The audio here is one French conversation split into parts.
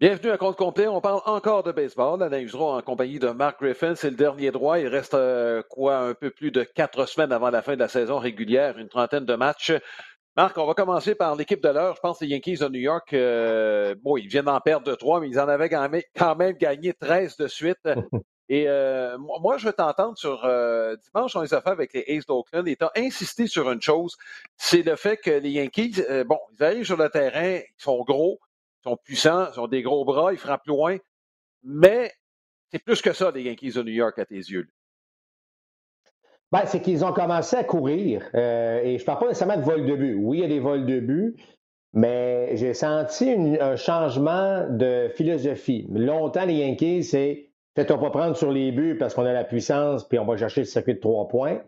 Bienvenue à compte complet. On parle encore de baseball. Alain Usereau en compagnie de Mark Griffin. C'est le dernier droit. Il reste euh, quoi un peu plus de quatre semaines avant la fin de la saison régulière, une trentaine de matchs. Marc, on va commencer par l'équipe de l'heure. Je pense que les Yankees de New York, euh, bon, ils viennent d'en perdre trois, mais ils en avaient quand même gagné 13 de suite. Et euh, moi, je veux t'entendre sur dimanche, on les a fait avec les Aces d'Oakland et tu as insisté sur une chose, c'est le fait que les Yankees, bon, ils arrivent sur le terrain, ils sont gros, sont puissants, ils ont des gros bras, ils frappent loin. Mais c'est plus que ça, les Yankees de New York, à tes yeux. Ben, c'est qu'ils ont commencé à courir. Euh, et je ne parle pas nécessairement de vol de but. Oui, il y a des vols de but, mais j'ai senti un changement de philosophie. Longtemps, les Yankees, c'est faites-toi pas prendre sur les buts parce qu'on a la puissance, puis on va chercher le circuit de trois points.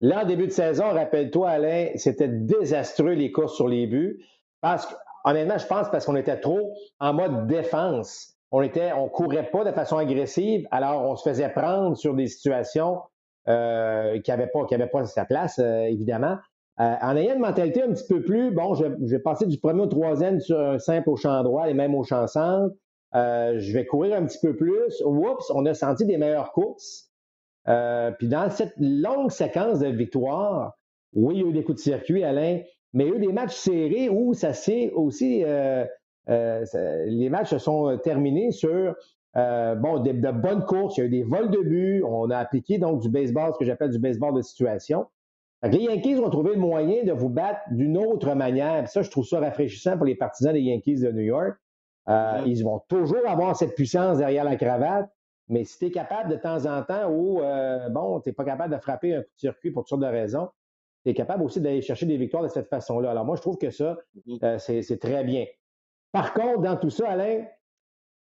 Là, en début de saison, rappelle-toi, Alain, c'était désastreux les courses sur les buts parce que honnêtement, je pense parce qu'on était trop en mode défense. On était, on courait pas de façon agressive, alors on se faisait prendre sur des situations euh, qui n'avaient pas, qui avaient pas sa place, euh, évidemment. Euh, en ayant une mentalité un petit peu plus, bon, je, vais passer du premier au troisième sur un simple au champ droit et même au champ centre. je vais courir un petit peu plus. Oups, on a senti des meilleures courses. puis dans cette longue séquence de victoires, oui, il y a eu des coups de circuit, Alain, mais il y a eu des matchs serrés où ça s'est aussi. Euh, euh, les matchs se sont terminés sur euh, bon, de, bonnes courses. Il y a eu des vols de but. On a appliqué donc du baseball, ce que j'appelle du baseball de situation. les Yankees ont trouvé le moyen de vous battre d'une autre manière. ça, je trouve ça rafraîchissant pour les partisans des Yankees de New York. Mm-hmm. Ils vont toujours avoir cette puissance derrière la cravate. Mais si tu es capable de temps en temps ou, bon, tu n'es pas capable de frapper un coup de circuit pour toutes sortes de raisons, tu es capable aussi d'aller chercher des victoires de cette façon-là. Alors moi, je trouve que ça, mm-hmm. euh, c'est très bien. Par contre, dans tout ça, Alain,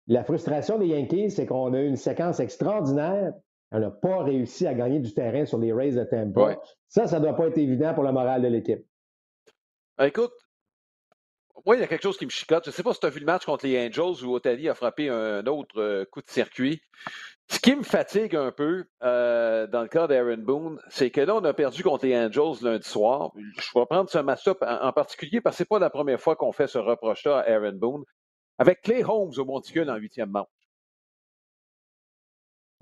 la frustration des Yankees, c'est qu'on a eu une séquence extraordinaire. On n'a pas réussi à gagner du terrain sur les Rays de Tampa. Ça, ça ne doit pas être évident pour le moral de l'équipe. Ben, écoute, moi, il y a quelque chose qui me chicote. Je ne sais pas si tu as vu le match contre les Angels où Otani a frappé un autre euh, coup de circuit. Ce qui me fatigue un peu euh, dans le cas d'Aaron Boone, c'est que là, on a perdu contre les Angels lundi soir. Je vais prendre ce match-up en, particulier parce que ce n'est pas la première fois qu'on fait ce reproche-là à Aaron Boone. Avec Clay Holmes au monticule en huitième manche.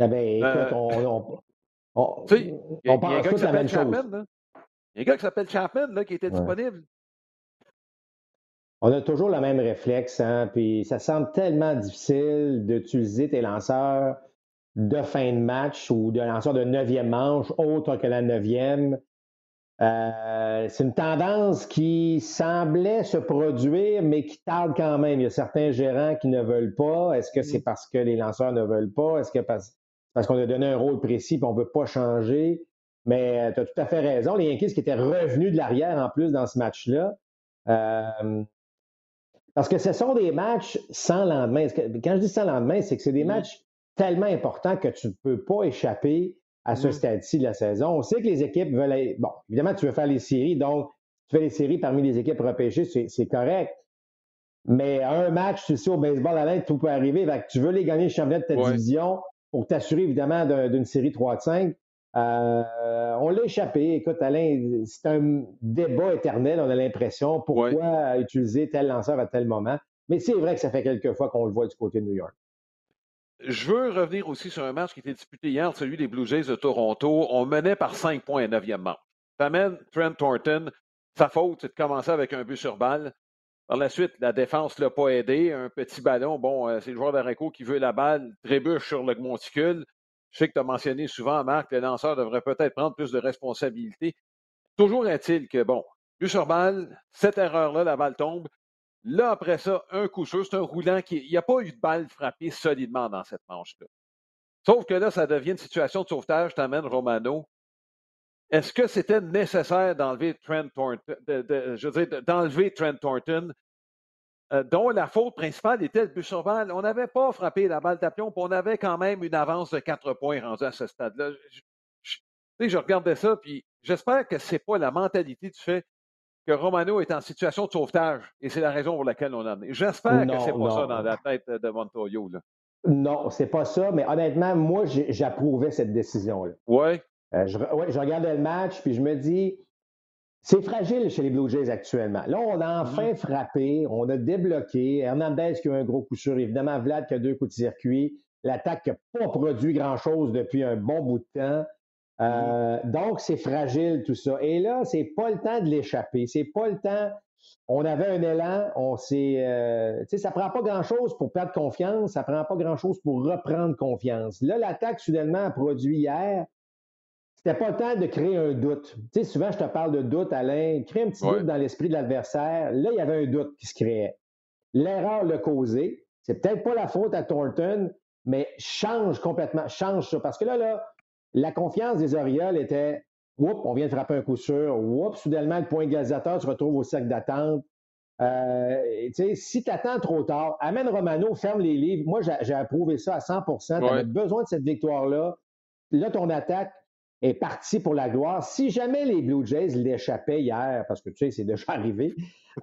Eh bien, écoute, on, on, il y a, un gars qui s'appelle Chapman. Il y a un gars qui s'appelle Chapman qui était disponible. On a toujours le même réflexe, hein, puis ça semble tellement difficile d'utiliser tes lanceurs de fin de match ou de lanceur de neuvième manche autre que la neuvième. Euh, c'est une tendance qui semblait se produire, mais qui tarde quand même. Il y a certains gérants qui ne veulent pas. Est-ce que c'est mm. parce que les lanceurs ne veulent pas? Est-ce que parce, parce qu'on a donné un rôle précis et on ne veut pas changer? Mais euh, tu as tout à fait raison. Les Yankees qui étaient revenus de l'arrière en plus dans ce match-là. Euh, parce que ce sont des matchs sans lendemain. Quand je dis sans lendemain, c'est que c'est des mm. matchs tellement important que tu ne peux pas échapper à ce mm-hmm. stade-ci de la saison. On sait que les équipes veulent être... Bon, évidemment, tu veux faire les séries, donc tu fais les séries parmi les équipes repêchées, c'est correct. Mais un match, tu sais, au baseball à tout peut arriver. tu veux les gagner le championnat de ta division pour t'assurer évidemment d'une série 3 de 5. Euh, on l'a échappé. Écoute, Alain, c'est un débat éternel, on a l'impression. Pourquoi utiliser tel lanceur à tel moment? Mais c'est vrai que ça fait quelques fois qu'on le voit du côté de New York. Je veux revenir aussi sur un match qui était disputé hier, celui des Blue Jays de Toronto. On menait par cinq points à 9e manche. amène Trent Thornton. Sa faute, c'est de commencer avec un but sur balle. Par la suite, la défense ne l'a pas aidé. Un petit ballon, bon, euh, c'est le joueur d'Areco qui veut la balle, trébuche sur le monticule. Je sais que tu as mentionné souvent, Marc, que le lanceur devrait peut-être prendre plus de responsabilités. Toujours est-il que, bon, but sur balle, cette erreur-là, la balle tombe. Là, après ça, un coup sûr, c'est un roulant qui. Il n'y a pas eu de balle frappée solidement dans cette manche-là. Sauf que là, ça devient une situation de sauvetage, t'amènes Romano. Est-ce que c'était nécessaire d'enlever Trent Thornton, je veux dire, d'enlever Trent Thornton, euh, dont la faute principale était le but balle? On n'avait pas frappé la balle d'apion, puis on avait quand même une avance de quatre points rendue à ce stade-là. Je, je, regardais ça, puis j'espère que ce n'est pas la mentalité du fait que Romano est en situation de sauvetage, et c'est la raison pour laquelle on en est. J'espère que c'est pas ça dans la tête de Montoyo. Là. Non, c'est pas ça, mais honnêtement, moi, j'approuvais cette décision-là. Oui. Euh, je, ouais, je regardais le match, puis je me dis, c'est fragile chez les Blue Jays actuellement. Là, on a enfin mm-hmm. frappé, on a débloqué. Hernandez qui a un gros coup sûr, évidemment, Vlad qui a deux coups de circuit. L'attaque n'a pas produit grand-chose depuis un bon bout de temps. Euh, mm-hmm. donc, c'est fragile tout ça. Et là, c'est pas le temps de l'échapper. C'est pas le temps on avait un élan, on s'est. Euh, tu sais, ça prend pas grand-chose pour perdre confiance, ça prend pas grand-chose pour reprendre confiance. Là, l'attaque, soudainement, a produit hier. C'était pas le temps de créer un doute. Tu sais, souvent, je te parle de doute, Alain. Crée un petit doute dans l'esprit de l'adversaire. Là, il y avait un doute qui se créait. L'erreur l'a causé. C'est peut-être pas la faute à Thornton, mais change complètement, change ça. Parce que là, là, la confiance des Orioles était Oups, on vient de frapper un coup sûr. Oups, soudainement, le point égalisateur se retrouve au cercle d'attente. Euh, si tu attends trop tard, amène Romano, ferme les livres. Moi, j'ai approuvé ça à 100% Tu avais besoin de cette victoire-là. Là, ton attaque est partie pour la gloire. Si jamais les Blue Jays l'échappaient hier, parce que tu sais, c'est déjà arrivé,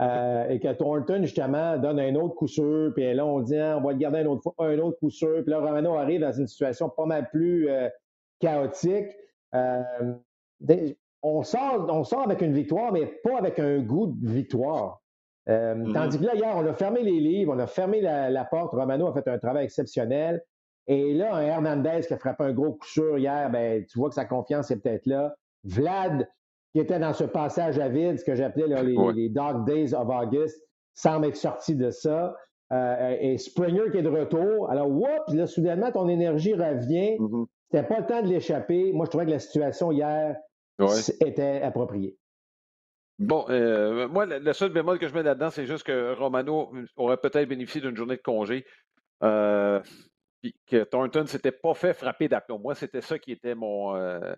euh, et que Thornton, justement, donne un autre coup sûr, puis là, on dit, ah, on va le garder un autre, un autre coup sûr, puis là, Romano arrive dans une situation pas mal plus euh, chaotique on sort, on sort avec une victoire, mais pas avec un goût de victoire. Euh, mm-hmm. Tandis que là, hier, on a fermé les livres, on a fermé la, porte. Romano a fait un travail exceptionnel. Et là, un Hernandez qui a frappé un gros coup sûr hier, ben, tu vois que sa confiance est peut-être là. Vlad, qui était dans ce passage à vide, ce que j'appelais les, Dark Days of August, semble être sorti de ça. Euh, et Springer qui est de retour. Alors, whoop, là, soudainement, ton énergie revient. Mm-hmm. C'était pas le temps de l'échapper. Moi, je trouvais que la situation hier était appropriée. Bon, euh, moi, le seul bémol que je mets là-dedans, c'est juste que Romano aurait peut-être bénéficié d'une journée de congé. Euh, que Thornton s'était pas fait frapper d'aplomb. Moi, c'était ça qui était mon, euh,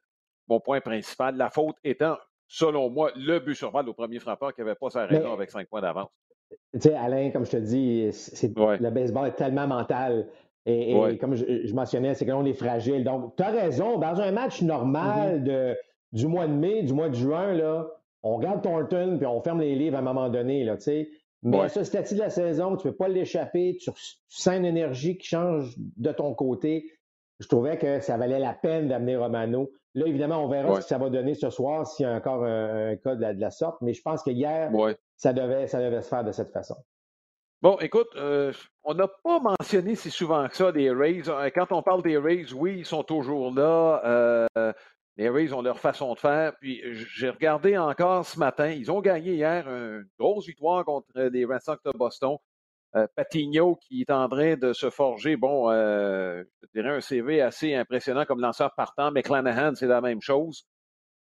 mon point principal. La faute étant, selon moi, le but sur balle au premier frappeur qui n'avait pas sa raison avec cinq points d'avance. Tu sais, Alain, comme je te dis, le baseball est tellement mental. Et, comme je, mentionnais, c'est que on est fragile. Donc, tu as raison, dans un match normal mm-hmm. de, du mois de mai, du mois de juin, là, on regarde Thornton puis on ferme les livres à un moment donné. Là, Mais à ce stade de la saison, tu ne peux pas l'échapper, tu, sens une énergie qui change de ton côté. Je trouvais que ça valait la peine d'amener Romano. Là, évidemment, on verra ce que ça va donner ce soir s'il y a encore un, cas de la, sorte, mais je pense que hier, ça, devait, ça devait se faire de cette façon. Bon, écoute, euh, on n'a pas mentionné si souvent que ça les Rays. Euh, quand on parle des Rays, oui, ils sont toujours là. Euh, les Rays ont leur façon de faire. Puis j'ai regardé encore ce matin. Ils ont gagné hier une grosse victoire contre les Red Sox de Boston. Patigno qui est en train de se forger, bon, je dirais un CV assez impressionnant comme lanceur partant. McClanahan, c'est la même chose.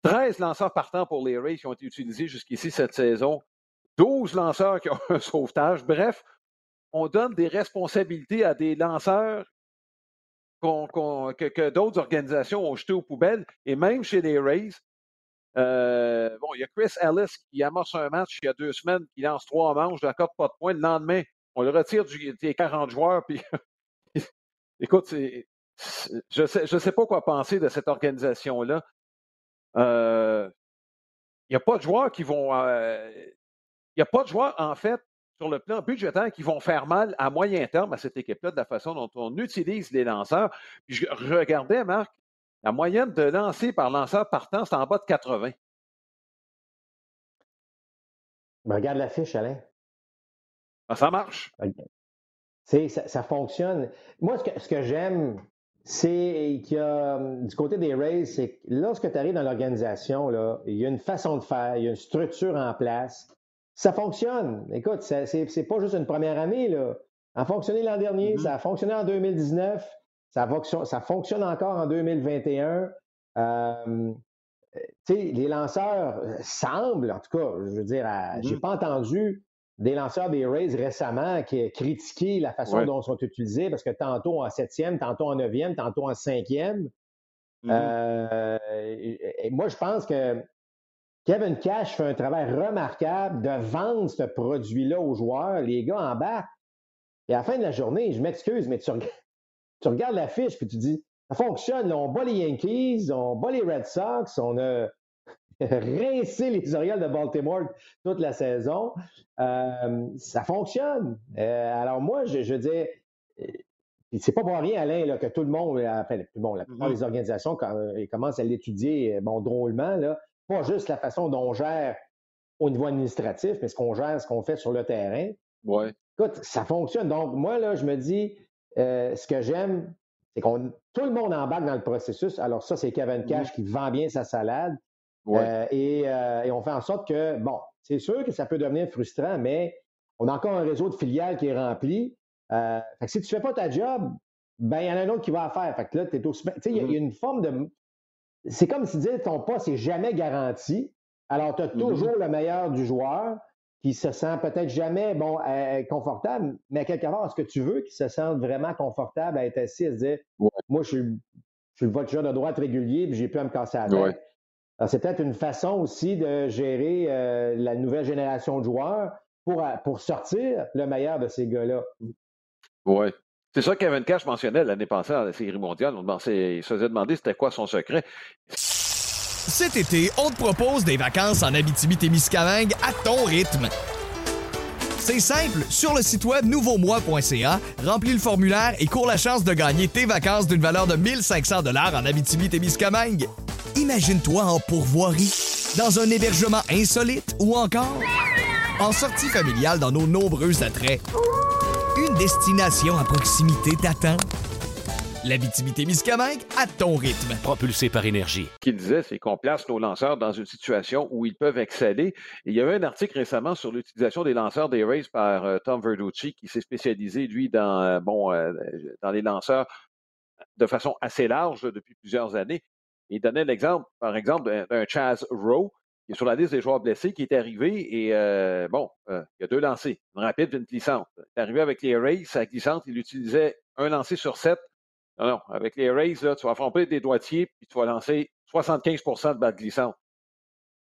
13 lanceurs partants pour les Rays qui ont été utilisés jusqu'ici cette saison. 12 lanceurs qui ont un sauvetage. Bref, on donne des responsabilités à des lanceurs que, d'autres organisations ont jetés aux poubelles, et même chez les Rays. Euh, bon, il y a Chris Ellis qui amorce un match il y a deux semaines, qui lance trois manches, d'accord, pas de points. Le lendemain, on le retire des 40 joueurs, puis écoute, je ne sais, pas quoi penser de cette organisation-là. Euh, il n'y a pas de joueurs qui vont. Euh, il n'y a pas de joueurs, en fait, sur le plan budgétaire qui vont faire mal à moyen terme à cette équipe-là de la façon dont on utilise les lanceurs. Puis je regardais, Marc, la moyenne de lancers par lanceur partant, c'est en bas de 80. Ben, regarde la fiche, Alain. Ah, ça marche. Ça, ça, fonctionne. Moi, ce que, ce que j'aime, c'est qu'il y a, du côté des Rays, c'est que lorsque tu arrives dans l'organisation, il y a une façon de faire, il y a une structure en place ça fonctionne. Écoute, c'est pas juste une première année. Là. Ça a fonctionné l'an dernier, mm-hmm. ça a fonctionné en 2019, ça, fonctionne, ça fonctionne encore en 2021. Euh, les lanceurs semblent, en tout cas, je veux dire, j'ai mm-hmm. pas entendu des lanceurs des Rays récemment qui critiqué la façon dont ils sont utilisés parce que tantôt en septième, tantôt en neuvième, tantôt en cinquième. Mm-hmm. Euh, et, moi, je pense que Kevin Cash fait un travail remarquable de vendre ce produit-là aux joueurs. Les gars en bas. Et à la fin de la journée, je m'excuse, mais tu, tu regardes l'affiche puis tu dis ça fonctionne. on bat les Yankees, on bat les Red Sox, on a rincé les Orioles de Baltimore toute la saison. Euh, ça fonctionne. Euh, alors moi, je, je dis, euh, c'est pas pour rien, Alain, là, que tout le monde, enfin, bon, la plupart mm-hmm. des organisations commencent à l'étudier bon, drôlement, là. Pas juste la façon dont on gère au niveau administratif, mais ce qu'on gère, ce qu'on fait sur le terrain. Ouais. Écoute, ça fonctionne. Donc, moi, là, je me dis, ce que j'aime, c'est qu'on tout le monde embarque dans le processus. Alors ça, c'est Kevin. Cash qui vend bien sa salade. Euh, euh, et, on fait en sorte que, bon, c'est sûr que ça peut devenir frustrant, mais on a encore un réseau de filiales qui est rempli. Euh, fait que si tu ne fais pas ta job, ben il y en a un autre qui va la faire. Fait que là, tu es aussi. Tu sais, il y, a mm-hmm. une forme de. C'est comme si dire ton poste n'est jamais garanti. Alors, tu as mm-hmm. toujours le meilleur du joueur qui se sent peut-être jamais bon confortable, mais à quelque part, est-ce que tu veux qu'il se sente vraiment confortable à être assis et se dire Moi, je suis, je suis le voiture de droite régulier, puis j'ai plus à me casser la tête? C'est peut-être une façon aussi de gérer euh, la nouvelle génération de joueurs pour, pour sortir le meilleur de ces gars-là. Oui. C'est ça que Kevin Cash mentionnait l'année passée à la Série mondiale. On il se faisait demander c'était quoi son secret. Cet été, on te propose des vacances en Abitibi-Témiscamingue à ton rythme. C'est simple, sur le site web nouveaumois.ca, remplis le formulaire et cours la chance de gagner tes vacances d'une valeur de 1500 dollars en Abitibi-Témiscamingue. Imagine-toi en pourvoirie, dans un hébergement insolite ou encore en sortie familiale dans nos nombreux attraits. Destination à proximité t'attend. La Miscamingue à ton rythme. Propulsé par énergie. Ce qu'il disait, c'est qu'on place nos lanceurs dans une situation où ils peuvent exceller. il y avait un article récemment sur l'utilisation des lanceurs des Rays par euh, Tom Verducci, qui s'est spécialisé, lui, dans, euh, bon, euh, dans les lanceurs de façon assez large depuis plusieurs années. Il donnait l'exemple, par exemple, d'un Chaz Rowe, qui est sur la liste des joueurs blessés, qui est arrivé et, bon, il y a deux lancers, une rapide et une glissante. Il est arrivé avec les Rays, sa glissante, il utilisait un lancer sur sept non, non. Avec les Rays, là, tu vas frapper des droitiers, puis tu vas lancer 75% de balle glissante.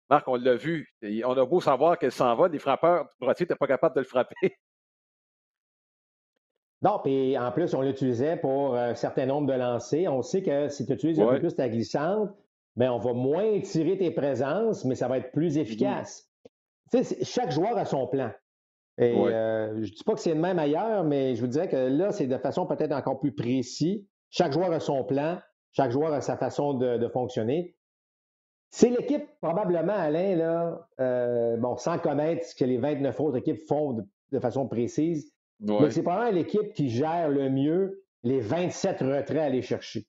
Marc, on l'a vu. On a beau savoir qu'elle s'en va, les frappeurs droitiers, tu n'es pas capable de le frapper. Non, puis en plus, on l'utilisait pour un certain nombre de lancers. On sait que si tu utilises un peu plus ta glissante, bien, on va moins tirer tes présences, mais ça va être plus mm-hmm. efficace. Tu sais, chaque joueur a son plan. Et euh, je ne dis pas que c'est le même ailleurs, mais je vous dirais que là, c'est de façon peut-être encore plus précise. Chaque joueur a son plan, chaque joueur a sa façon de, fonctionner. C'est l'équipe, probablement, Alain, là, euh, bon, sans connaître ce que les 29 autres équipes font de, façon précise, mais c'est probablement l'équipe qui gère le mieux les 27 retraits à aller chercher.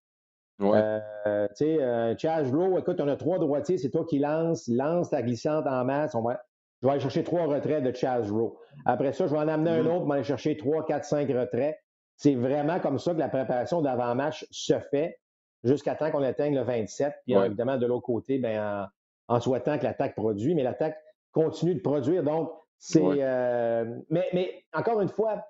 Euh, tu sais, euh, Chaz Rowe, écoute, on a trois droitiers, c'est toi qui lance, lance ta glissante en masse. On va, je vais aller chercher trois retraits de Chaz Rowe. Après ça, je vais en amener un mm-hmm. autre, je vais aller chercher trois, quatre, cinq retraits. C'est vraiment comme ça que la préparation d'avant-match se fait jusqu'à temps qu'on atteigne le 27. Puis évidemment, de l'autre côté, ben, en, souhaitant que l'attaque produit, mais l'attaque continue de produire. Donc, c'est. Euh, mais, mais, encore une fois,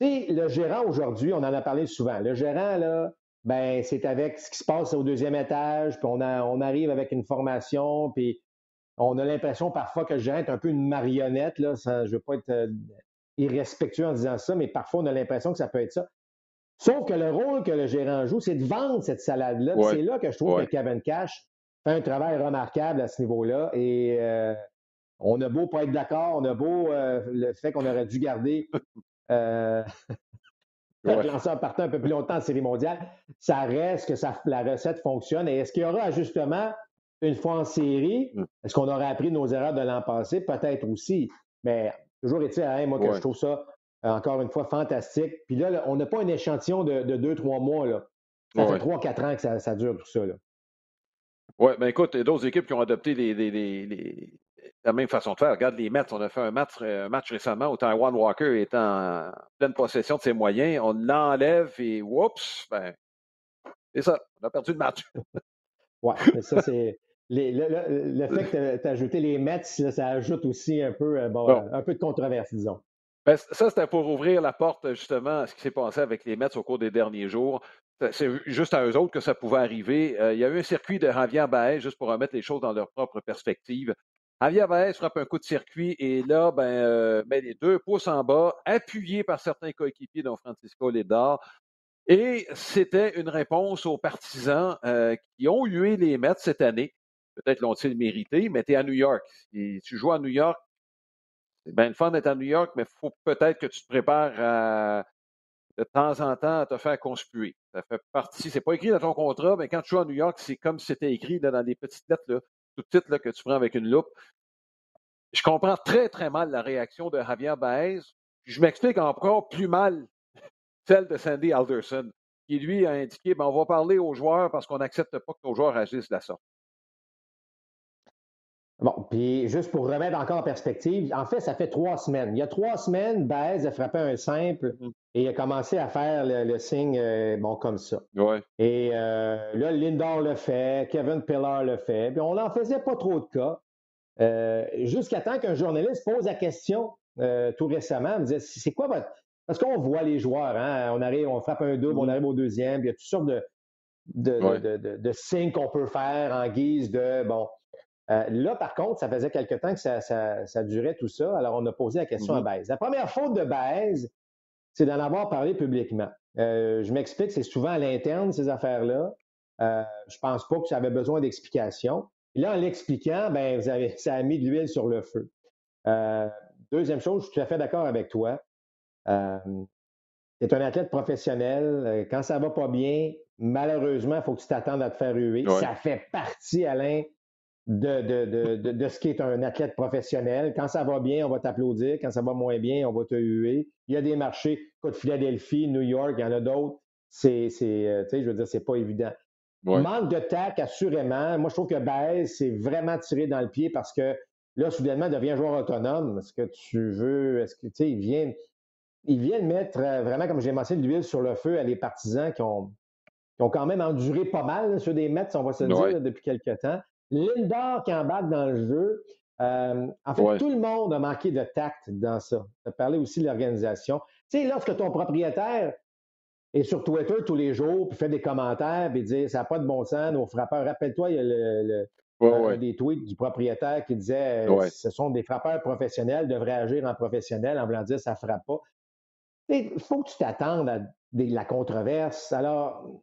le gérant aujourd'hui, on en a parlé souvent. Le gérant, là, ben, c'est avec ce qui se passe au deuxième étage, puis on, on arrive avec une formation, puis on a l'impression parfois que le gérant est un peu une marionnette. Là, je ne veux pas être euh, irrespectueux en disant ça, mais parfois on a l'impression que ça peut être ça. Sauf que le rôle que le gérant joue, c'est de vendre cette salade-là. C'est là que je trouve que Kevin Cash fait un travail remarquable à ce niveau-là. Et euh, on a beau pas être d'accord, on a beau euh, le fait qu'on aurait dû garder euh, le lanceur partant un peu plus longtemps en série mondiale, ça reste que ça, la recette fonctionne. Et est-ce qu'il y aura ajustement une fois en série? Mm. Est-ce qu'on aurait appris nos erreurs de l'an passé? Peut-être aussi. Mais Toujours est-il, hein, moi, que je trouve ça, euh, encore une fois, fantastique. Puis là, on n'a pas un échantillon de, deux, trois mois. Là. Ça fait trois, quatre ans que ça, dure tout ça. Oui, bien écoute, il y a d'autres équipes qui ont adopté la même façon de faire. Regarde les Mets, on a fait un match, un match récemment où Taiwan Walker est en pleine possession de ses moyens. On l'enlève et oups, ben, c'est ça, on a perdu le match. oui, mais ça, c'est. le, fait que tu as, ajouté les Mets, ça ajoute aussi un peu, euh, bon, un peu de controverse, disons. Ben, ça, c'était pour ouvrir la porte justement à ce qui s'est passé avec les Mets au cours des derniers jours. C'est juste à eux autres que ça pouvait arriver. Euh, il y a eu un circuit de Javier Baez, juste pour remettre les choses dans leur propre perspective. Javier Baez frappe un coup de circuit et là, ben, euh, ben les deux pouces en bas, appuyé par certains coéquipiers, dont Francisco Ledar. Et c'était une réponse aux partisans euh, qui ont hué les Mets cette année. Peut-être l'ont-ils mérité, mais tu es à New York. Et tu joues à New York, c'est bien le fun d'être à New York, mais faut peut-être que tu te prépares à, de temps en temps à te faire conspuer. Ça fait partie, c'est pas écrit dans ton contrat, mais quand tu joues à New York, c'est comme si c'était écrit dans des petites lettres, là, toutes petites là, que tu prends avec une loupe. Je comprends très, très mal la réaction de Javier Baez. Je m'explique encore plus mal celle de Sandy Alderson, qui lui a indiqué ben, on va parler aux joueurs parce qu'on n'accepte pas que nos joueurs agissent de la sorte. Bon, puis juste pour remettre encore en perspective, en fait, ça fait trois semaines. Il y a trois semaines, Baez a frappé un simple mm. et il a commencé à faire le, signe, euh, bon, comme ça. Ouais. Et euh, là, Lindor le fait, Kevin Pillar le fait, puis on n'en faisait pas trop de cas. Euh, jusqu'à temps qu'un journaliste pose la question tout récemment, il me disait, c'est quoi votre... Parce qu'on voit les joueurs, hein? on arrive, on frappe un double, on mm. arrive au deuxième, puis il y a toutes sortes de, de, de signes qu'on peut faire en guise de, bon, euh, là, par contre, ça faisait quelque temps que ça, durait tout ça. Alors, on a posé la question à mm-hmm. Baez. La première faute de Baez, c'est d'en avoir parlé publiquement. Euh, je m'explique, c'est souvent à l'interne, ces affaires-là. Euh, je pense pas que ça avait besoin d'explication. Et là, en l'expliquant, ben, vous avez, ça a mis de l'huile sur le feu. Deuxième chose, je suis tout à fait d'accord avec toi. tu es un athlète professionnel. Quand ça va pas bien, malheureusement, il faut que tu t'attendes à te faire huer. Ça fait partie, Alain, de, de, de, de, ce qui est un athlète professionnel. Quand ça va bien, on va t'applaudir. Quand ça va moins bien, on va te huer. Il y a des marchés, de Philadelphie, New York, il y en a d'autres. C'est, c'est euh, tu sais, je veux dire, c'est pas évident. Manque de tac, assurément. Moi, je trouve que Baez, c'est vraiment tiré dans le pied parce que là, soudainement, il devient joueur autonome. Est-ce que tu veux, est-ce que, tu sais, il vient, il vient mettre euh, vraiment, comme j'ai mentionné, l'huile sur le feu à les partisans qui ont, qui ont quand même enduré pas mal sur des mètres, on va se dire, depuis quelques temps. Lindor qui embarque dans le jeu. Euh, en fait, tout le monde a manqué de tact dans ça. Tu as parlé aussi de l'organisation. Tu sais, lorsque ton propriétaire est sur Twitter tous les jours, puis fait des commentaires, puis dit ça n'a pas de bon sens, nos frappeurs. Rappelle-toi, il y a le, des tweets du propriétaire qui disait euh, ce sont des frappeurs professionnels, devraient agir en professionnel, en voulant dire ça ne frappe pas. Il faut que tu t'attendes à la controverse. Alors,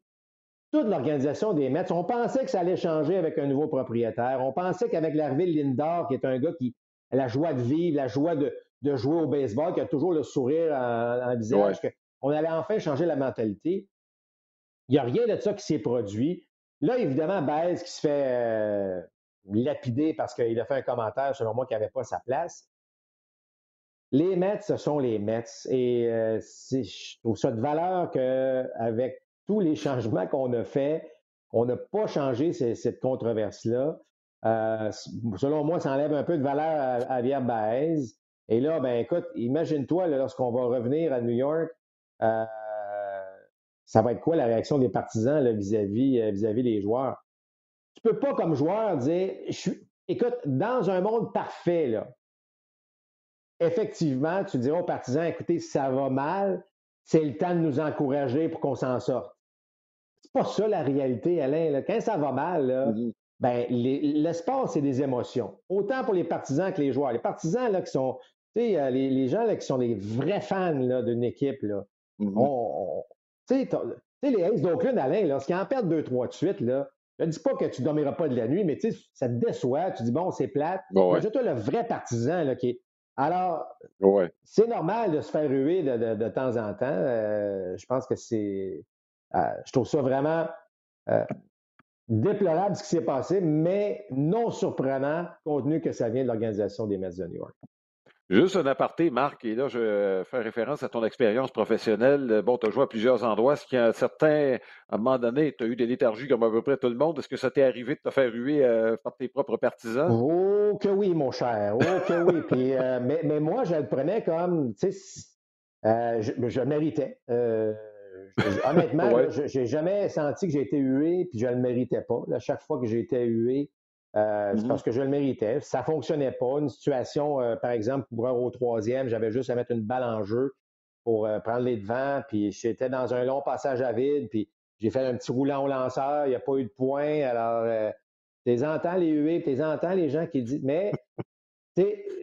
toute l'organisation des Mets, on pensait que ça allait changer avec un nouveau propriétaire. On pensait qu'avec l'arrivée de Lindor, qui est un gars qui a la joie de vivre, la joie de, jouer au baseball, qui a toujours le sourire en, en visage, qu'on allait enfin changer la mentalité. Il n'y a rien de ça qui s'est produit. Là, évidemment, Baez qui se fait euh, lapider parce qu'il a fait un commentaire, selon moi, qui n'avait pas sa place. Les Mets, ce sont les Mets. Et euh, je trouve ça de valeur qu'avec tous les changements qu'on a faits, on n'a pas changé cette controverse-là. Euh, selon moi, ça enlève un peu de valeur à, Javier Baez. Et là, ben écoute, imagine-toi, lorsqu'on va revenir à New York, euh, ça va être quoi la réaction des partisans vis-à-vis euh, vis-à-vis des joueurs? Tu peux pas, comme joueur, dire écoute, dans un monde parfait, là, effectivement, tu diras aux partisans, écoutez, ça va mal, c'est le temps de nous encourager pour qu'on s'en sorte pas ça la réalité, Alain. Quand ça va mal, mm-hmm. ben, le sport, c'est des émotions. Autant pour les partisans que les joueurs. Les partisans là, qui sont, les, les gens là, qui sont des vrais fans d'une équipe, là, mm-hmm. les Aces d'Oakland, Alain, lorsqu'ils en perdent deux, trois de suite, là, je ne dis pas que tu ne dormiras pas de la nuit, mais ça te déçoit. Tu dis, bon, c'est plate. Mais toi, le vrai partisan là, qui est. Alors, c'est normal de se faire ruer de, temps en temps. Euh, je pense que c'est euh, je trouve ça vraiment euh, déplorable ce qui s'est passé, mais non surprenant compte tenu que ça vient de l'organisation des Mets de New York. Juste un aparté, Marc, et là, je fais référence à ton expérience professionnelle. Bon, tu as joué à plusieurs endroits. Est-ce qu'il y a certains, à un moment donné, tu as eu des léthargies comme à peu près tout le monde? Est-ce que ça t'est arrivé de te faire ruer euh, par tes propres partisans? Oh que oui, mon cher. Oh que oui. Puis, mais, moi, je le prenais comme, tu sais, je, je, méritais. Honnêtement, je n'ai jamais senti que j'ai été hué puis je ne le méritais pas. À chaque fois que j'ai été hué, Euh, c'est mm-hmm. parce que je le méritais. Ça ne fonctionnait pas. Une situation, euh, par exemple, pour au troisième, j'avais juste à mettre une balle en jeu pour euh, prendre les devants. Puis j'étais dans un long passage à vide. Puis j'ai fait un petit roulant au lanceur. Il n'y a pas eu de point. Alors, tu entends les huées, tu entends les gens qui disent. Mais,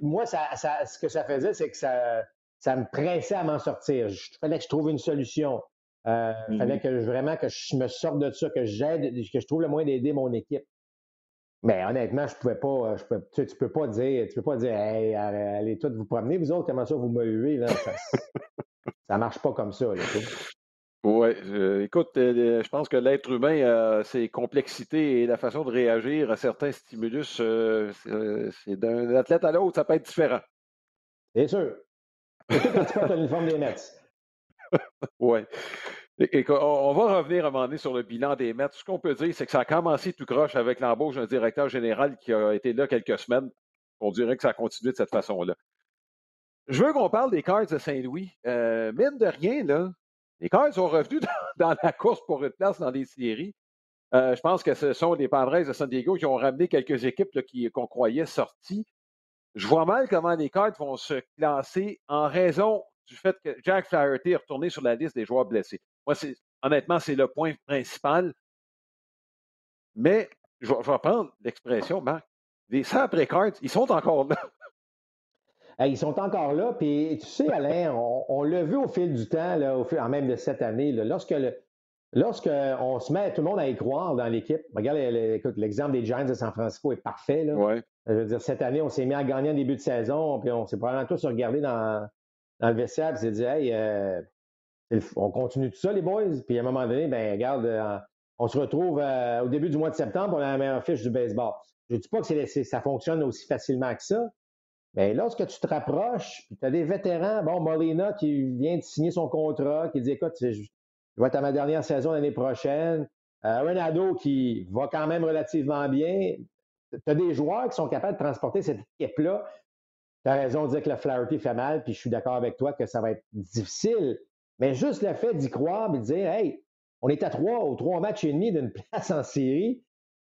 moi, ça, ce que ça faisait, c'est que ça, ça me pressait à m'en sortir. Il fallait que je trouve une solution. Il fallait mm-hmm. que vraiment que je me sorte de ça, que j'aide, que je trouve le moyen d'aider mon équipe. Mais honnêtement, je pouvais pas, euh, je pouvais, tu, tu, peux pas dire, tu peux pas dire, hey, allez toutes vous promener, vous autres, comment ça vous me huez, là? Ça, ça marche pas comme ça, là, Oui, écoute, euh, je pense que l'être humain a ses complexités et la façon de réagir à certains stimulus, euh, c'est d'un athlète à l'autre, ça peut être différent. C'est sûr. Surtout quand tu portes l'uniforme des Mets. oui on va revenir à un moment donné sur le bilan des Mets. Ce qu'on peut dire, c'est que ça a commencé tout croche avec l'embauche d'un directeur général qui a été là quelques semaines. On dirait que ça a continué de cette façon-là. Je veux qu'on parle des Cards de Saint-Louis. Euh, mine de rien, là, les Cards sont revenus dans, la course pour une place dans les séries. Euh, je pense que ce sont les Padres de San Diego qui ont ramené quelques équipes qu'on croyait sorties. Je vois mal comment les Cards vont se classer en raison du fait que Jack Flaherty est retourné sur la liste des joueurs blessés. Moi, honnêtement, c'est le point principal. Mais je vais, prendre l'expression, Marc. Les après cards, ils sont encore là. ils sont encore là. Puis, tu sais, Alain, on, l'a vu au fil du temps, là, au fil, en même de cette année, lorsque Lorsqu'on se met tout le monde à y croire dans l'équipe, regarde, l'exemple des Giants de San Francisco est parfait. Là. Je veux dire, cette année, on s'est mis à gagner en début de saison, puis on s'est probablement tous regardé dans, dans le vestiaire, et s'est dit, hey, euh, on continue tout ça, les boys. Puis à un moment donné, ben regarde, euh, on se retrouve euh, au début du mois de septembre, on a la meilleure fiche du baseball. Je ne dis pas que ça fonctionne aussi facilement que ça, mais lorsque tu te rapproches, tu as des vétérans, bon, Molina qui vient de signer son contrat, qui dit écoute, je, vais être à ma dernière saison l'année prochaine. Euh, Renado qui va quand même relativement bien. Tu as des joueurs qui sont capables de transporter cette équipe-là. Tu as raison de dire que la Flaherty fait mal, puis je suis d'accord avec toi que ça va être difficile mais juste le fait d'y croire et de dire, hey, on est à trois ou trois matchs et demi d'une place en série.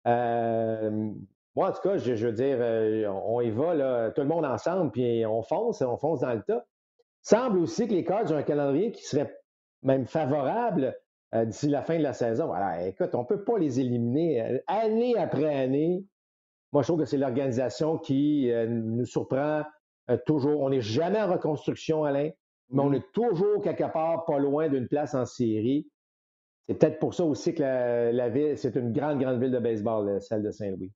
Euh, moi, en tout cas, je, veux dire, euh, on y va, là, tout le monde ensemble, puis on fonce, on fonce dans le tas. Semble aussi que les Cards ont un calendrier qui serait même favorable euh, d'ici la fin de la saison. Écoute, on ne peut pas les éliminer année après année. Moi, je trouve que c'est l'organisation qui nous surprend toujours. On n'est jamais en reconstruction, Alain mais on est toujours quelque part pas loin d'une place en série. C'est peut-être pour ça aussi que la, ville, c'est une grande, grande ville de baseball, celle de Saint-Louis.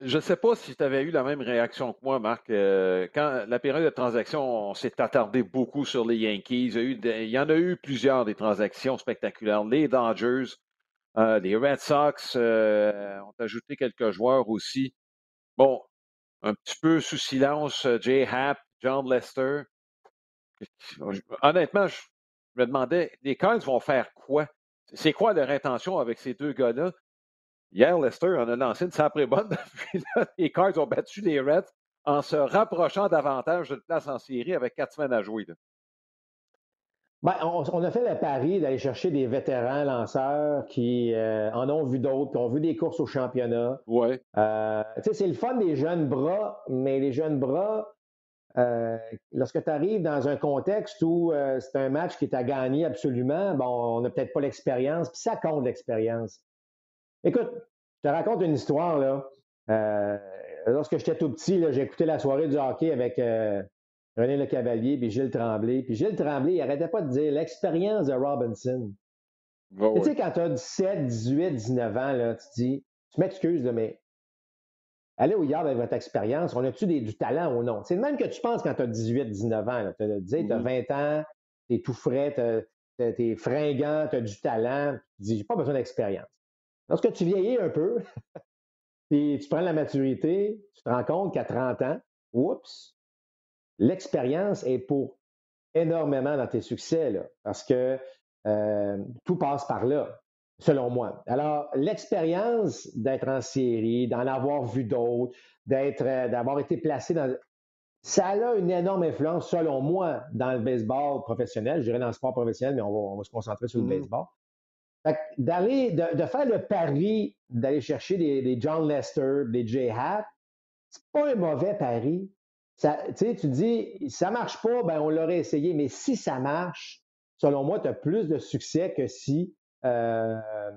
Je ne sais pas si tu avais eu la même réaction que moi, Marc. Euh, quand la période de transaction, on s'est attardé beaucoup sur les Yankees. Il y, en a eu plusieurs des transactions spectaculaires. Les Dodgers, euh, les Red Sox euh, ont ajouté quelques joueurs aussi. Bon, un petit peu sous silence, Jay Happ, John Lester. Honnêtement, je me demandais, les Cards vont faire quoi? C'est quoi leur intention avec ces deux gars-là? Hier, Lester en a lancé une sacrée bonne. les Cards ont battu les Reds en se rapprochant davantage de place en série avec quatre semaines à jouer. Ben, on, a fait le pari d'aller chercher des vétérans lanceurs qui euh, en ont vu d'autres, qui ont vu des courses au championnat. Ouais. Euh, c'est le fun des jeunes bras, mais les jeunes bras, euh, lorsque tu arrives dans un contexte où euh, c'est un match qui est à gagner absolument, bon, on n'a peut-être pas l'expérience, puis ça compte l'expérience. Écoute, je te raconte une histoire, là. Euh, lorsque j'étais tout petit, j'ai écouté la soirée du hockey avec René Le Cavalier puis Gilles Tremblay. Puis Gilles Tremblay, il n'arrêtait pas de dire l'expérience de Robinson. Tu sais, quand tu as 17, 18, 19 ans, là, tu te dis, tu m'excuses, mais allez au yard avec votre expérience. On a-tu du talent ou non? C'est même que tu penses quand tu as 18, 19 ans. Tu as, 20 ans, tu es tout frais, tu es fringant, tu as du talent. Tu dis, j'ai pas besoin d'expérience. Lorsque tu vieillis un peu, puis tu prends la maturité, tu te rends compte qu'à 30 ans, oups, l'expérience est pour énormément dans tes succès, là, parce que euh, tout passe par là selon moi. Alors, l'expérience d'être en série, d'en avoir vu d'autres, d'être, euh, d'avoir été placé dans. Ça a une énorme influence, selon moi, dans le baseball professionnel. Je dirais dans le sport professionnel, mais on va, se concentrer sur le mmh baseball. d'aller, de, faire le pari d'aller chercher des, John Lester, des Jay Happ, c'est pas un mauvais pari. Ça, tu dis, ça marche pas, ben on l'aurait essayé, mais si ça marche, selon moi, tu as plus de succès que si euh,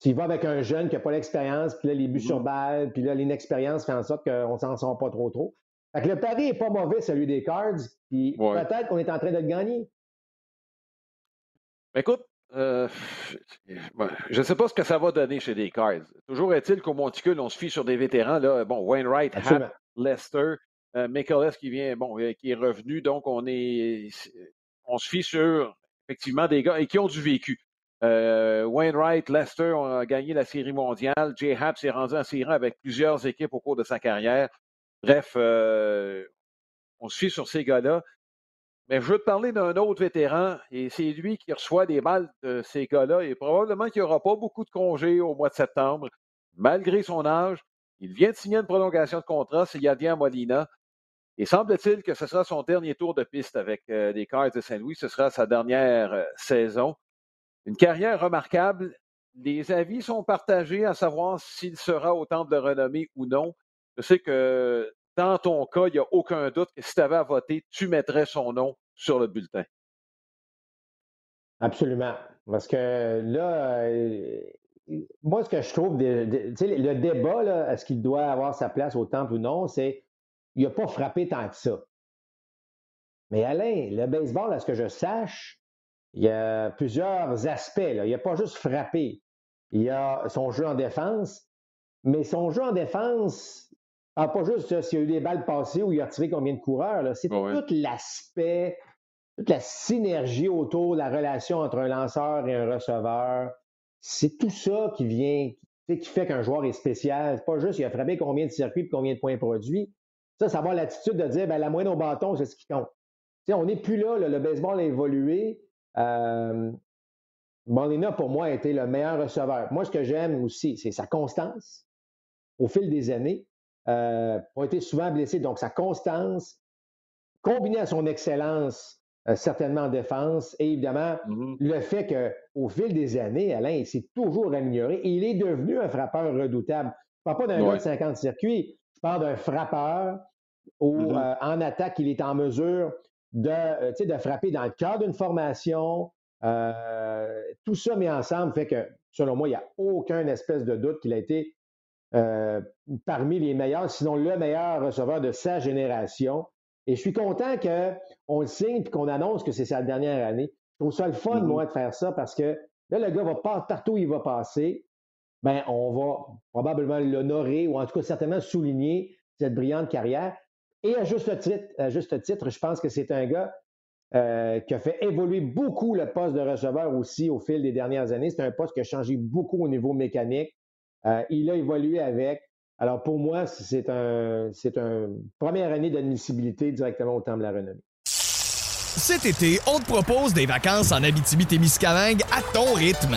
tu vas avec un jeune qui n'a pas l'expérience, puis là, les buts sur mm-hmm. balle, puis là, l'inexpérience fait en sorte qu'on s'en sort pas trop trop. Fait que le pari n'est pas mauvais, celui des Cards, puis peut-être qu'on est en train de le gagner. Écoute, euh, je ne sais pas ce que ça va donner chez les Cards. Toujours est-il qu'au Monticule, on se fie sur des vétérans. Là, bon, Wainwright, Happ, Lester, euh, qui vient, bon, euh, qui est revenu. Donc, on est, on se fie sur effectivement des gars et qui ont du vécu. Euh, Wainwright, Lester ont gagné la Série mondiale. Jay Happ s'est rendu en série avec plusieurs équipes au cours de sa carrière. Bref, euh, on fie sur ces gars-là. Mais je veux te parler d'un autre vétéran, et c'est lui qui reçoit des balles de ces gars-là, et probablement qu'il n'y aura pas beaucoup de congés au mois de septembre, malgré son âge. Il vient de signer une prolongation de contrat, c'est Yadier Molina. Et semble-t-il que ce sera son dernier tour de piste avec euh, les Cards de Saint-Louis. Ce sera sa dernière saison. Une carrière remarquable. Les avis sont partagés à savoir s'il sera au temple de renommée ou non. Je sais que dans ton cas, il n'y a aucun doute que si tu avais à voter, tu mettrais son nom sur le bulletin. Absolument. Parce que là, euh, moi, ce que je trouve, le débat, est-ce qu'il doit avoir sa place au temple ou non, c'est il n'a pas frappé tant que ça. Mais Alain, le baseball, à ce que je sache, il y a plusieurs aspects. Il n'y a pas juste frappé. Il y a son jeu en défense, mais son jeu en défense, pas juste s'il y a eu des balles passées ou il a tiré combien de coureurs. C'est tout l'aspect, toute la synergie autour de la relation entre un lanceur et un receveur. C'est tout ça qui vient, qui fait qu'un joueur est spécial. C'est pas juste il a frappé combien de circuits et combien de points produits. Ça, ça va l'attitude de dire ben, la moyenne au bâton, c'est ce qui compte. on n'est plus là, le baseball a évolué. Euh, Molina, pour moi, a été le meilleur receveur. Moi, ce que j'aime aussi, c'est sa constance au fil des années. Euh, a été souvent blessé, donc sa constance, combinée à son excellence, euh, certainement en défense, et évidemment, mm-hmm. le fait qu'au fil des années, Alain, il s'est toujours amélioré et il est devenu un frappeur redoutable. Je ne parle pas d'un gars de 50 circuits, je parle d'un frappeur où, mm-hmm. euh, en attaque, il est en mesure de, euh, de frapper dans le cadre d'une formation. Euh, tout ça mis ensemble fait que, selon moi, il n'y a aucun espèce de doute qu'il a été euh, parmi les meilleurs, sinon le meilleur receveur de sa génération. Et je suis content qu'on le signe et qu'on annonce que c'est sa dernière année. Je trouve ça le fun, mm-hmm. moi, de faire ça parce que là, le gars va pas partout où il va passer. Ben, on va probablement l'honorer ou en tout cas certainement souligner cette brillante carrière. Et à juste titre, à juste titre je pense que c'est un gars euh, qui a fait évoluer beaucoup le poste de receveur aussi au fil des dernières années. C'est un poste qui a changé beaucoup au niveau mécanique. Euh, il a évolué avec. Alors pour moi, c'est un, c'est une première année d'admissibilité directement au temps de la renommée. Cet été, on te propose des vacances en Abitibi-Témiscamingue à ton rythme.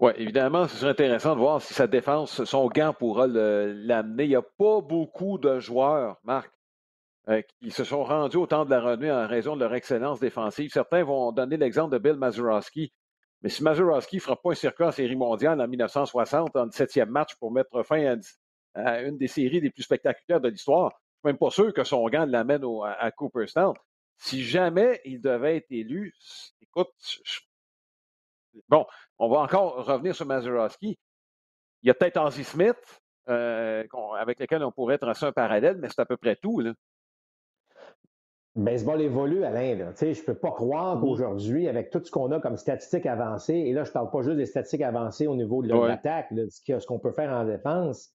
Oui, évidemment, ce serait intéressant de voir si sa défense, son gant pourra l'amener. Il n'y a pas beaucoup de joueurs, Marc, euh, qui se sont rendus au temps de la renommée en raison de leur excellence défensive. Certains vont donner l'exemple de Bill Mazeroski. Mais si Mazeroski ne fera pas un circuit en série mondiale en 1960, en 17e match, pour mettre fin à, une des séries les plus spectaculaires de l'histoire, je ne suis même pas sûr que son gant l'amène à, Cooperstown. Si jamais il devait être élu, écoute, je, Bon, on va encore revenir sur Mazeroski. Il y a peut-être Ozzy Smith, euh, avec lequel on pourrait tracer un parallèle, mais c'est à peu près tout. Là. Baseball évolue, Alain. Je ne peux pas croire qu'aujourd'hui, avec tout ce qu'on a comme statistiques avancées, et là, je ne parle pas juste des statistiques avancées au niveau de l'attaque, ce qu'on peut faire en défense.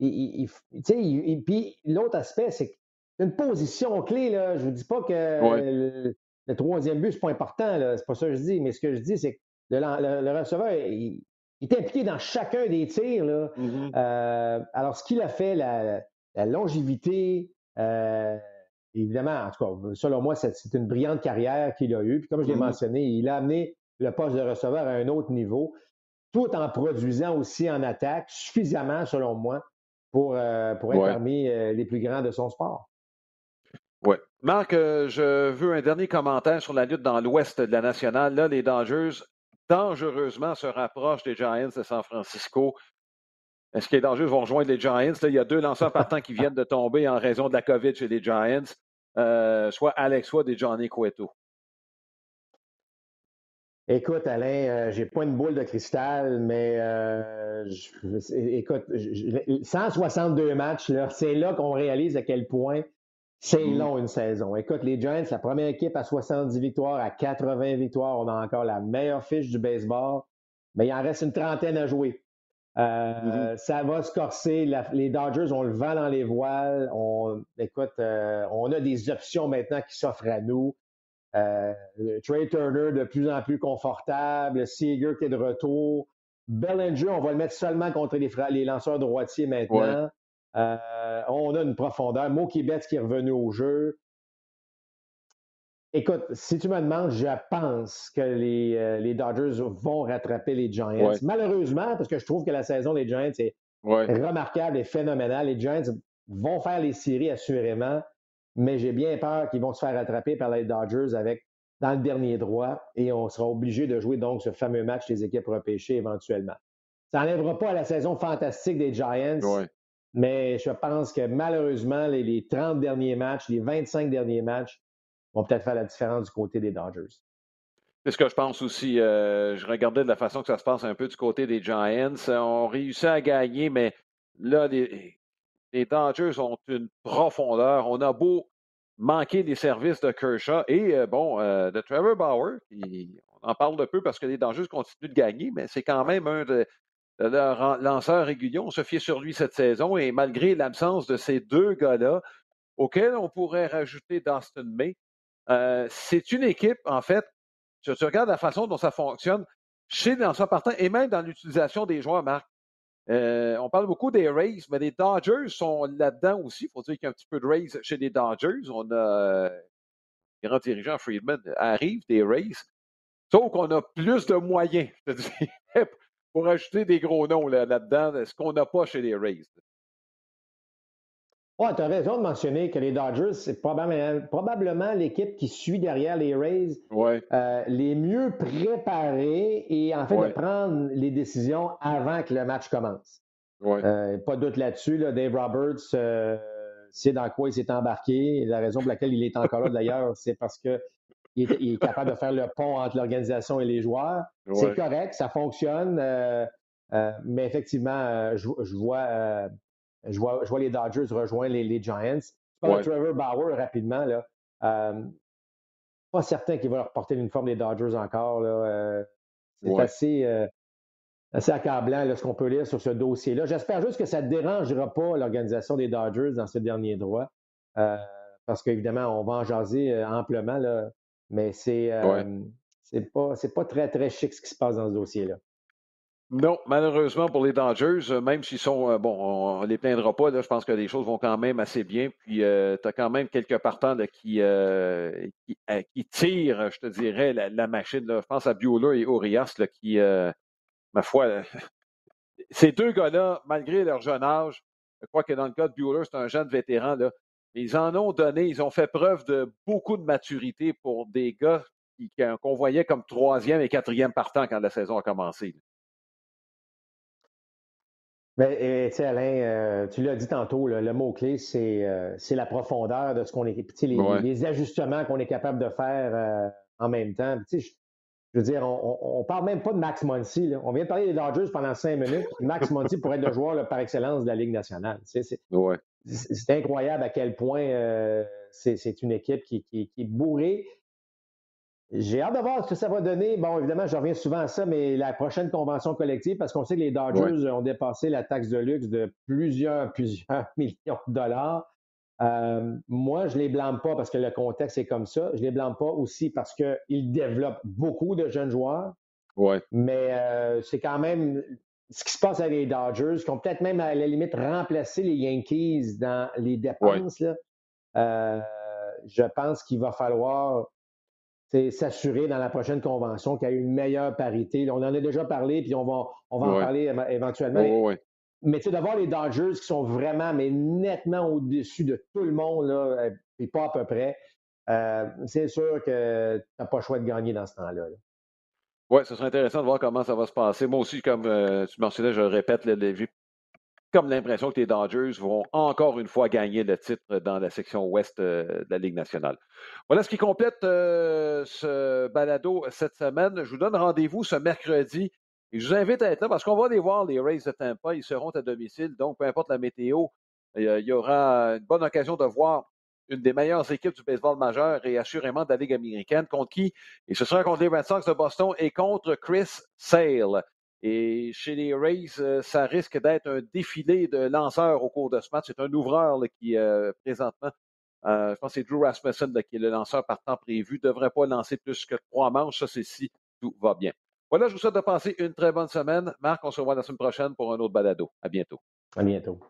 puis l'autre aspect, c'est une position clé. Là, je ne vous dis pas que le, troisième but, ce n'est pas important. Ce n'est pas ça que je dis. Mais ce que je dis, c'est que le, receveur, il, il est impliqué dans chacun des tirs. Là. Mm-hmm. Euh, alors, ce qu'il a fait, la, longévité, euh, évidemment, en tout cas, selon moi, c'est une brillante carrière qu'il a eue. Puis comme je l'ai mm-hmm. mentionné, il a amené le poste de receveur à un autre niveau, tout en produisant aussi en attaque suffisamment, selon moi, pour, euh, pour être parmi les plus grands de son sport. Oui. Marc, je veux un dernier commentaire sur la lutte dans l'ouest de la nationale. Là, les Dangers dangereusement se rapprochent des Giants de San Francisco. Est-ce que les Dangers vont rejoindre les Giants? il y a deux lanceurs partants qui viennent de tomber en raison de la COVID chez les Giants, euh, soit Alex Wood et Johnny Cueto. Écoute, Alain, euh, j'ai pas une boule de cristal, mais euh, écoute, 162 matchs, c'est là qu'on réalise à quel point c'est mm. long une saison. Écoute, les Giants, la première équipe à 70 victoires, à 80 victoires, on a encore la meilleure fiche du baseball, mais il en reste une trentaine à jouer. Euh, mm-hmm. Ça va se corser. les Dodgers, on le vent dans les voiles. On, écoute, euh, on a des options maintenant qui s'offrent à nous. Euh, Trey Turner de plus en plus confortable, Seager qui est de retour. Bellinger, on va le mettre seulement contre les, les lanceurs droitiers maintenant. Euh, on a une profondeur. Mookie Betts qui est revenu au jeu. Écoute, si tu me demandes, je pense que les, euh, Dodgers vont rattraper les Giants. Malheureusement, parce que je trouve que la saison des Giants est remarquable et phénoménale. Les Giants vont faire les séries assurément, mais j'ai bien peur qu'ils vont se faire rattraper par les Dodgers avec dans le dernier droit et on sera obligé de jouer donc ce fameux match des équipes repêchées éventuellement. Ça n'enlèvera pas la saison fantastique des Giants. Mais je pense que malheureusement, les, 30 derniers matchs, les 25 derniers matchs vont peut-être faire la différence du côté des Dodgers. C'est ce que je pense aussi. Euh, je regardais de la façon que ça se passe un peu du côté des Giants. On réussit à gagner, mais là, les, Dodgers ont une profondeur. On a beau manquer des services de Kershaw et, euh, euh, de Trevor Bauer. on en parle de peu parce que les Dodgers continuent de gagner, mais c'est quand même un de, leur lanceur régulier. On se fiait sur lui cette saison et malgré l'absence de ces deux gars-là, auxquels on pourrait rajouter Dustin May, euh, c'est une équipe, en fait, si tu regardes la façon dont ça fonctionne chez les lanceurs partants et même dans l'utilisation des joueurs, Marc. Euh, on parle beaucoup des Rays, mais les Dodgers sont là-dedans aussi. Il faut dire qu'il y a un petit peu de Rays chez les Dodgers. On a euh, le grand dirigeant Friedman arrive des Rays. Sauf qu'on a plus de moyens, je pour ajouter des gros noms là-dedans, ce qu'on n'a pas chez les Rays. Oui, tu as raison de mentionner que les Dodgers, c'est probablement, l'équipe qui suit derrière les Rays euh, les mieux préparés et en fait de prendre les décisions avant que le match commence. Euh, pas de doute là-dessus. Dave Roberts euh, c'est dans quoi il s'est embarqué. La raison pour laquelle il est encore là, d'ailleurs, c'est parce que il est, capable de faire le pont entre l'organisation et les joueurs. C'est correct, ça fonctionne. Euh, euh, mais effectivement, euh, je, vois, je, vois, je vois les Dodgers rejoindre les, Giants. Trevor Bauer rapidement. Là, pas certain qu'il va leur porter l'uniforme des Dodgers encore. c'est assez, assez accablant ce qu'on peut lire sur ce dossier-là. J'espère juste que ça ne dérangera pas l'organisation des Dodgers dans ce dernier droit. parce qu'évidemment, on va en jaser amplement. Là. Mais c'est euh, pas, pas très, très chic ce qui se passe dans ce dossier-là. Non, malheureusement pour les Dangers, euh, même s'ils sont, euh, bon, on ne les plaindra pas, là, je pense que les choses vont quand même assez bien. Puis, euh, tu as quand même quelques partants qui, qui, tirent, je te dirais, la, machine. Je pense à Bueller et Orias qui, ma foi, ces deux gars-là, malgré leur jeune âge, je crois que dans le cas de Bueller, c'est un jeune vétéran, là, ils en ont donné, ils ont fait preuve de beaucoup de maturité pour des gars qu'on voyait comme troisième et quatrième partant quand la saison a commencé. Mais, tu Alain, euh, tu l'as dit tantôt, le mot-clé, euh, c'est la profondeur de ce qu'on est. Les, les, ajustements qu'on est capable de faire euh, en même temps. Je, je veux dire, on ne parle même pas de Max Muncy. On vient de parler des Dodgers pendant cinq minutes. Max Muncy pourrait être le joueur par excellence de la Ligue nationale. C'est ouais c'est incroyable à quel point euh, c'est une équipe qui, est bourrée. J'ai hâte de voir ce que ça va donner. Bon, évidemment, je reviens souvent à ça, mais la prochaine convention collective, parce qu'on sait que les Dodgers ont dépassé la taxe de luxe de plusieurs, plusieurs millions de dollars. Euh, moi, je ne les blâme pas parce que le contexte est comme ça. Je ne les blâme pas aussi parce qu'ils développent beaucoup de jeunes joueurs. Ouais. Mais euh, c'est quand même ce qui se passe avec les Dodgers, qui ont peut-être même à la limite remplacé les Yankees dans les dépenses. Là. Euh, je pense qu'il va falloir s'assurer dans la prochaine convention qu'il y ait une meilleure parité. on en a déjà parlé, puis on va, on va en parler éventuellement. mais d'avoir les Dodgers qui sont vraiment, mais nettement au-dessus de tout le monde, là, et pas à peu près, euh, c'est sûr que tu n'as pas le choix de gagner dans ce temps-là. là oui, ce serait intéressant de voir comment ça va se passer. Moi aussi, comme euh, tu mentionnais, je le répète, j'ai comme l'impression que les Dodgers vont encore une fois gagner le titre dans la section ouest euh, de la Ligue nationale. Voilà ce qui complète euh, ce balado cette semaine. Je vous donne rendez-vous ce mercredi. Et je vous invite à être là parce qu'on va aller voir les Rays de Tampa. Ils seront à domicile, donc peu importe la météo, il y aura une bonne occasion de voir une des meilleures équipes du baseball majeur et assurément de la Ligue américaine. Contre qui? Et ce sera contre les Red Sox de Boston et contre Chris Sale. Et chez les Rays, euh, ça risque d'être un défilé de lanceurs au cours de ce match. C'est un ouvreur qui, euh, présentement, euh, je pense que c'est Drew Rasmussen qui est le lanceur par temps prévu, ne devrait pas lancer plus que trois manches. Ça, c'est si tout va bien. Voilà, je vous souhaite de passer une très bonne semaine. Marc, on se revoit la semaine prochaine pour un autre balado. À bientôt. À bientôt.